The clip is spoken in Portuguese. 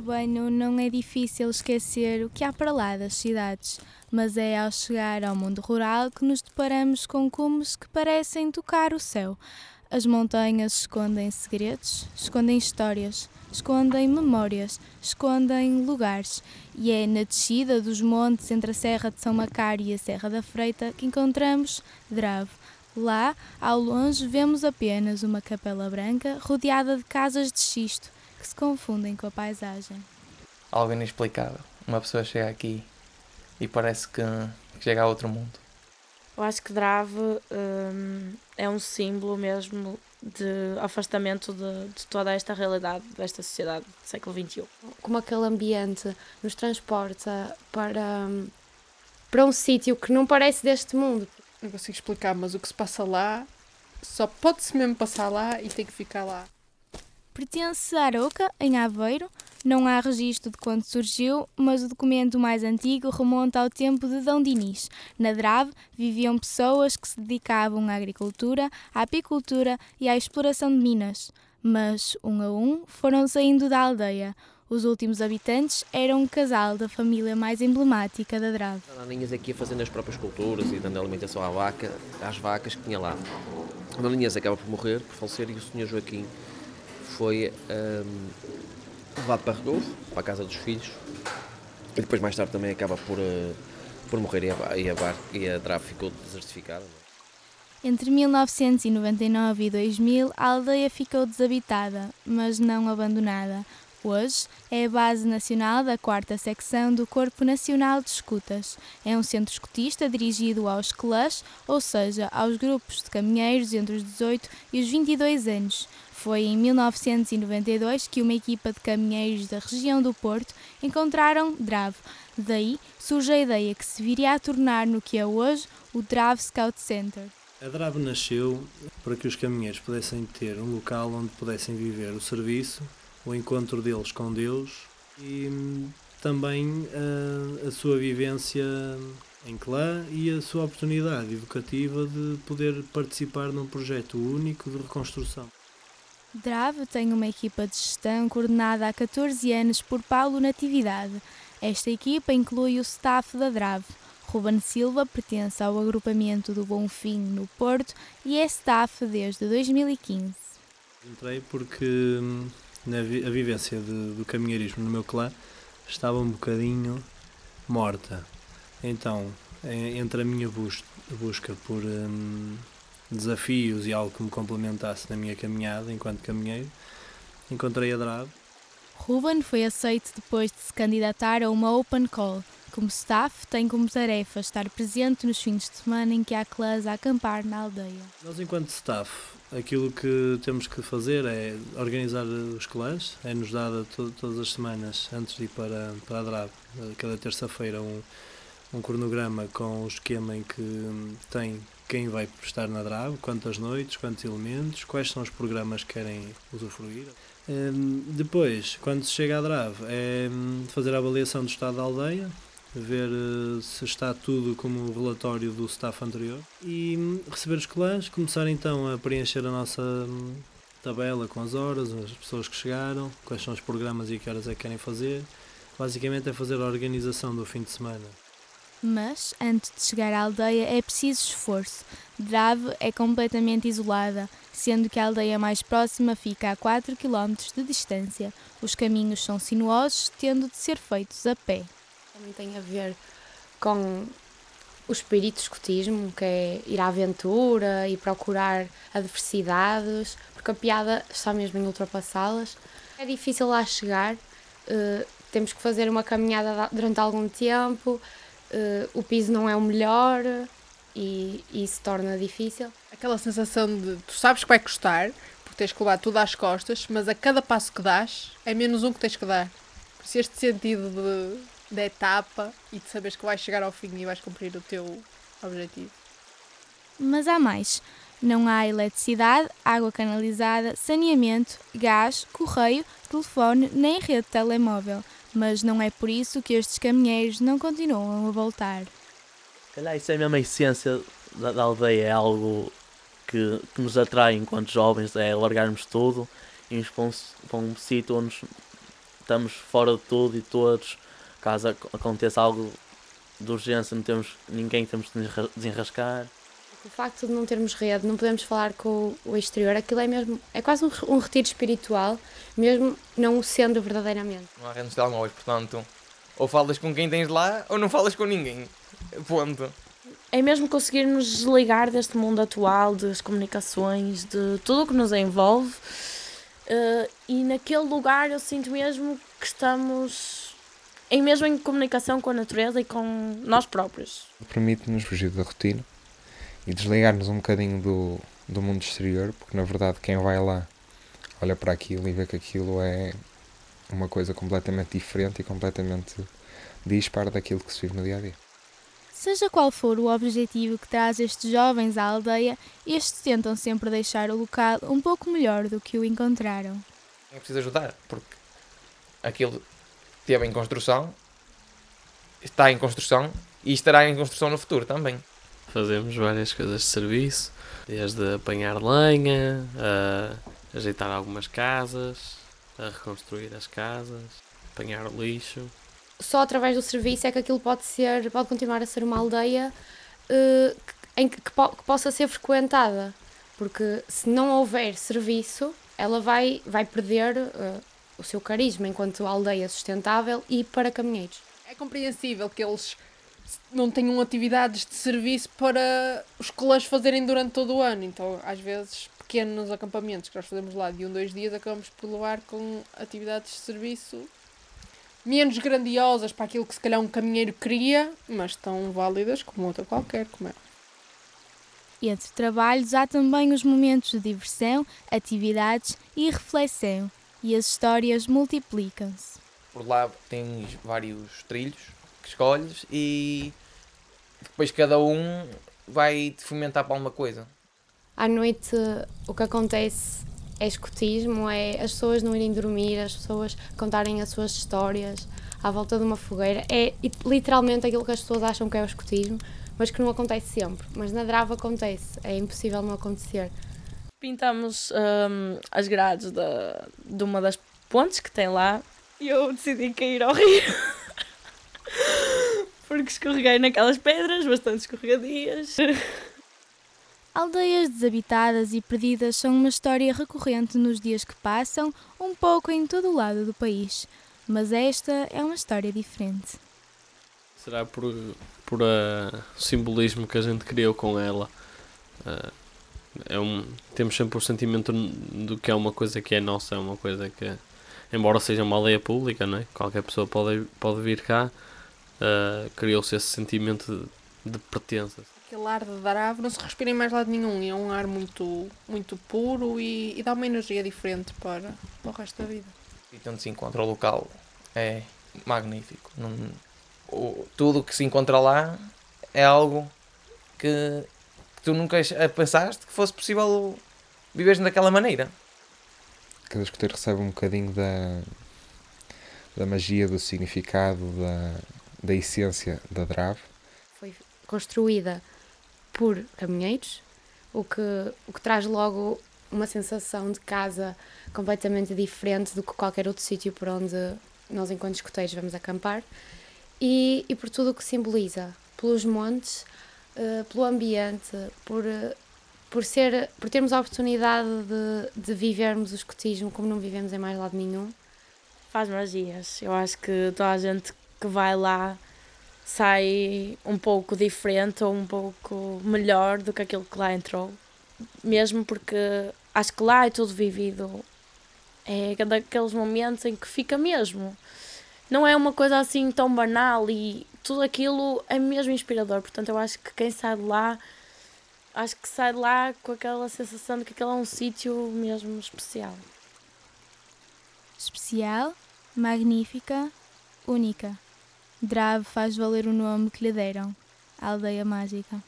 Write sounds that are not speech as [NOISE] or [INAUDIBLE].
urbano não é difícil esquecer o que há para lá das cidades, mas é ao chegar ao mundo rural que nos deparamos com cumes que parecem tocar o céu. As montanhas escondem segredos, escondem histórias, escondem memórias, escondem lugares. E é na descida dos montes entre a Serra de São Macário e a Serra da Freita que encontramos Drave. Lá, ao longe, vemos apenas uma capela branca rodeada de casas de xisto que se confundem com a paisagem. Algo inexplicável. Uma pessoa chega aqui e parece que, chega a outro mundo. Eu acho que Drave hum, é um símbolo mesmo de afastamento de, de, toda esta realidade desta sociedade do século XXI. Como aquele ambiente nos transporta para, hum, para um sítio que não parece deste mundo. Não consigo explicar, mas o que se passa lá só pode-se mesmo passar lá e tem que ficar lá. Pertence a Aroca, em Aveiro. Não há registro de quando surgiu, mas o documento mais antigo remonta ao tempo de Dom Dinis. Na Drave viviam pessoas que se dedicavam à agricultura, à apicultura e à exploração de minas. Mas, um a um, foram saindo da aldeia. Os últimos habitantes eram um casal da família mais emblemática da Drave. Daninhas aqui fazendo as próprias culturas e dando alimentação à vaca, às vacas que tinha lá. Daninhas acaba por morrer, por falecer, e o senhor Joaquim foi um, levado para Redolfo, para a casa dos filhos, e depois mais tarde também acaba por, uh, por morrer e a, e a, bar, e a DRAF ficou desertificada. É? Entre 1999 e 2000, a aldeia ficou desabitada, mas não abandonada. Hoje é a base nacional da quarta secção do Corpo Nacional de Escutas. É um centro escutista dirigido aos clãs, ou seja, aos grupos de caminheiros entre os 18 e os 22 anos. Foi em 1992 que uma equipa de caminheiros da região do Porto encontraram Drave. Daí surge a ideia que se viria a tornar no que é hoje o Drave Scout Center. A Drave nasceu para que os caminheiros pudessem ter um local onde pudessem viver o serviço, o encontro deles com Deus e hum, também a, a sua vivência em clã e a sua oportunidade educativa de poder participar num projeto único de reconstrução. Drave tem uma equipa de gestão coordenada há 14 anos por Paulo Natividade. Esta equipa inclui o staff da Drave. Ruben Silva pertence ao agrupamento do Bonfim no Porto e é staff desde 2015. Entrei porque hum, na vi a vivência de, do caminheirismo no meu clã estava um bocadinho morta. Então, entre a minha bus busca por hum, desafios e algo que me complementasse na minha caminhada enquanto caminheiro, encontrei a Drave. Ruben foi aceito depois de se candidatar a uma Open Call. Como staff, tem como tarefa estar presente nos fins de semana em que há clãs a acampar na aldeia. Nós, enquanto staff, aquilo que temos que fazer é organizar os clãs. É-nos dada to todas as semanas, antes de ir para, para a Drave, cada terça-feira, um, um cronograma com o esquema em que tem quem vai estar na DRAV, quantas noites, quantos elementos, quais são os programas que querem usufruir. Um, depois, quando se chega à DRAV, é hum, fazer a avaliação do estado da aldeia, ver uh, se está tudo como o relatório do staff anterior e um, receber os clãs, começar então a preencher a nossa tabela com as horas, as pessoas que chegaram, quais são os programas e que horas é que querem fazer. Basicamente é fazer a organização do fim de semana. Mas, antes de chegar à aldeia, é preciso esforço. Drave é completamente isolada, sendo que a aldeia mais próxima fica a 4 km de distância. Os caminhos são sinuosos, tendo de ser feitos a pé. Também tem a ver com o espírito de escotismo, que é ir à aventura e procurar adversidades, porque a piada está mesmo em ultrapassá-las. É difícil lá chegar, uh, temos que fazer uma caminhada durante algum tempo, uh, o piso não é o melhor e, e isso torna difícil. Aquela sensação de tu sabes que vai custar, porque tens que levar tudo às costas, mas a cada passo que dás é menos um que tens que dar. Por isso este sentido de, de etapa e de saberes que vais chegar ao fim e vais cumprir o teu objetivo. Mas há mais. Não há eletricidade, água canalizada, saneamento, gás, correio, telefone nem rede telemóvel mas não é por isso que estes caminheiros não continuam a voltar. Calhar isso é mesmo a essência da, da aldeia, é algo que, que, nos atrai enquanto jovens, é largarmos tudo e irmos para um, para um sítio onde estamos fora de tudo e todos, caso ac- aconteça algo de urgência, não temos ninguém que temos de desenra- desenrascar. O facto de não termos rede, não podemos falar com o exterior, aquilo é mesmo, é quase um, um retiro espiritual, mesmo não o sendo verdadeiramente. Não há redes de telemóveis, portanto, ou falas com quem tens lá ou não falas com ninguém. Ponto. É mesmo conseguir nos desligar deste mundo atual, das comunicações, de tudo o que nos envolve. eh, e naquele lugar eu sinto mesmo que estamos em mesmo em comunicação com a natureza e com nós próprios. Permite-nos fugir da rotina e desligar-nos um bocadinho do, do mundo exterior, porque na verdade quem vai lá olha para aquilo e vê que aquilo é uma coisa completamente diferente e completamente dispara daquilo que se vive no dia a dia. Seja qual for o objetivo que traz estes jovens à aldeia, estes tentam sempre deixar o local um pouco melhor do que o encontraram. É preciso ajudar, porque aquilo esteve em construção, está em construção e estará em construção no futuro também. Fazemos várias coisas de serviço, desde apanhar lenha, a ajeitar algumas casas, a reconstruir as casas, apanhar o lixo. Só através do serviço é que aquilo pode ser, pode continuar a ser uma aldeia que- em que, que po- que possa ser frequentada. Porque se não houver serviço, ela vai, vai perder eh, o seu carisma enquanto aldeia sustentável e para caminheiros. É compreensível que eles não tenham atividades de serviço para os colegas fazerem durante todo o ano. Então, às vezes, pequenos acampamentos que nós fazemos lá de um, dois dias, acabamos por levar com atividades de serviço menos grandiosas para aquilo que se calhar um caminheiro queria, mas tão válidas como outra qualquer, como é. Entre trabalhos há também os momentos de diversão, atividades e reflexão, e as histórias multiplicam-se. Por lá tens vários trilhos que escolhes e depois cada um vai te fomentar para alguma coisa. À noite, o que acontece é escotismo, é as pessoas não irem dormir, as pessoas contarem as suas histórias à volta de uma fogueira. É literalmente aquilo que as pessoas acham que é o escotismo, mas que não acontece sempre. Mas na Drava acontece, é impossível não acontecer. Pintamos hum, as grades da, de uma das pontes que tem lá e eu decidi cair ao rio. [LAUGHS] Porque escorreguei naquelas pedras bastante escorregadias. Aldeias desabitadas e perdidas são uma história recorrente nos dias que passam, um pouco em todo o lado do país. Mas esta é uma história diferente. Será por, por ah, o simbolismo que a gente criou com ela. Ah, é um, temos sempre o sentimento do que é uma coisa que é nossa, é uma coisa que, embora seja uma aldeia pública, não é? qualquer pessoa pode, pode vir cá, ah, criou-se esse sentimento de, de pertença. Aquele ar de Darave não se respira em mais lado nenhum. e É um ar muito, muito puro e, e dá uma energia diferente para, para o resto da vida. E onde se encontra o local é magnífico. Não, o, tudo o que se encontra lá é algo que, que tu nunca pensaste que fosse possível viveres daquela maneira. Cada escoteiro recebe um bocadinho da, da magia, do significado, da, da essência da Drave. Foi construída por caminheiros, o que, o que traz logo uma sensação de casa completamente diferente do que qualquer outro sítio por onde nós, enquanto escoteiros, vamos acampar. E, e por tudo o que simboliza, pelos montes, eh, pelo ambiente, por, eh, por, ser, por termos a oportunidade de, de vivermos o escotismo como não vivemos em mais lado nenhum. Faz magias. Eu acho que toda a gente que vai lá sai um pouco diferente ou um pouco melhor do que aquilo que lá entrou. Mesmo porque acho que lá é tudo vivido. É daqueles momentos em que fica mesmo. Não é uma coisa assim tão banal e tudo aquilo é mesmo inspirador. Portanto, eu acho que quem sai de lá, acho que sai de lá com aquela sensação de que aquele é um sítio mesmo especial. Especial, magnífica, única. Drave faz valer o nome que lhe deram, a Aldeia Mágica.